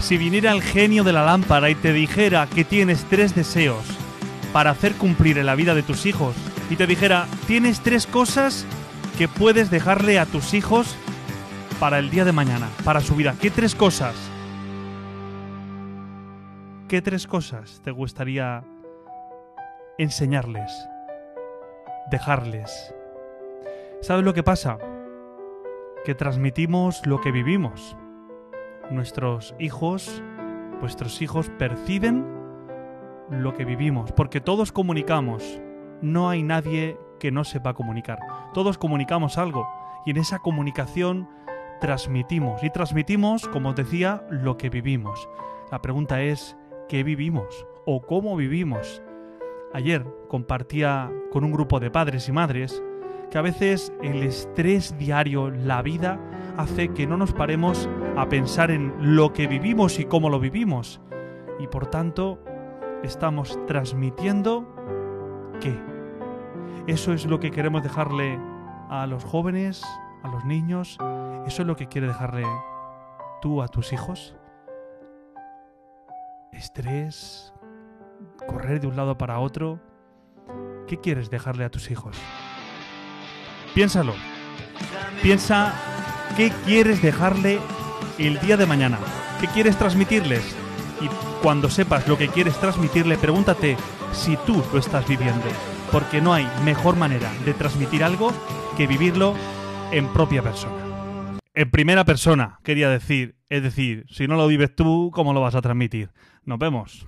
Si viniera el genio de la lámpara y te dijera que tienes tres deseos para hacer cumplir en la vida de tus hijos, y te dijera, tienes tres cosas que puedes dejarle a tus hijos para el día de mañana, para su vida. ¿Qué tres cosas? ¿Qué tres cosas te gustaría enseñarles? Dejarles. ¿Sabes lo que pasa? Que transmitimos lo que vivimos. Nuestros hijos, vuestros hijos perciben lo que vivimos, porque todos comunicamos. No hay nadie que no sepa comunicar. Todos comunicamos algo y en esa comunicación transmitimos. Y transmitimos, como os decía, lo que vivimos. La pregunta es, ¿qué vivimos? ¿O cómo vivimos? Ayer compartía con un grupo de padres y madres que a veces el estrés diario, la vida, hace que no nos paremos a pensar en lo que vivimos y cómo lo vivimos. Y por tanto, estamos transmitiendo qué. Eso es lo que queremos dejarle a los jóvenes, a los niños. Eso es lo que quiere dejarle tú a tus hijos. Estrés, correr de un lado para otro. ¿Qué quieres dejarle a tus hijos? Piénsalo. Piensa qué quieres dejarle el día de mañana. ¿Qué quieres transmitirles? Y cuando sepas lo que quieres transmitirle, pregúntate si tú lo estás viviendo. Porque no hay mejor manera de transmitir algo que vivirlo en propia persona. En primera persona, quería decir. Es decir, si no lo vives tú, ¿cómo lo vas a transmitir? Nos vemos.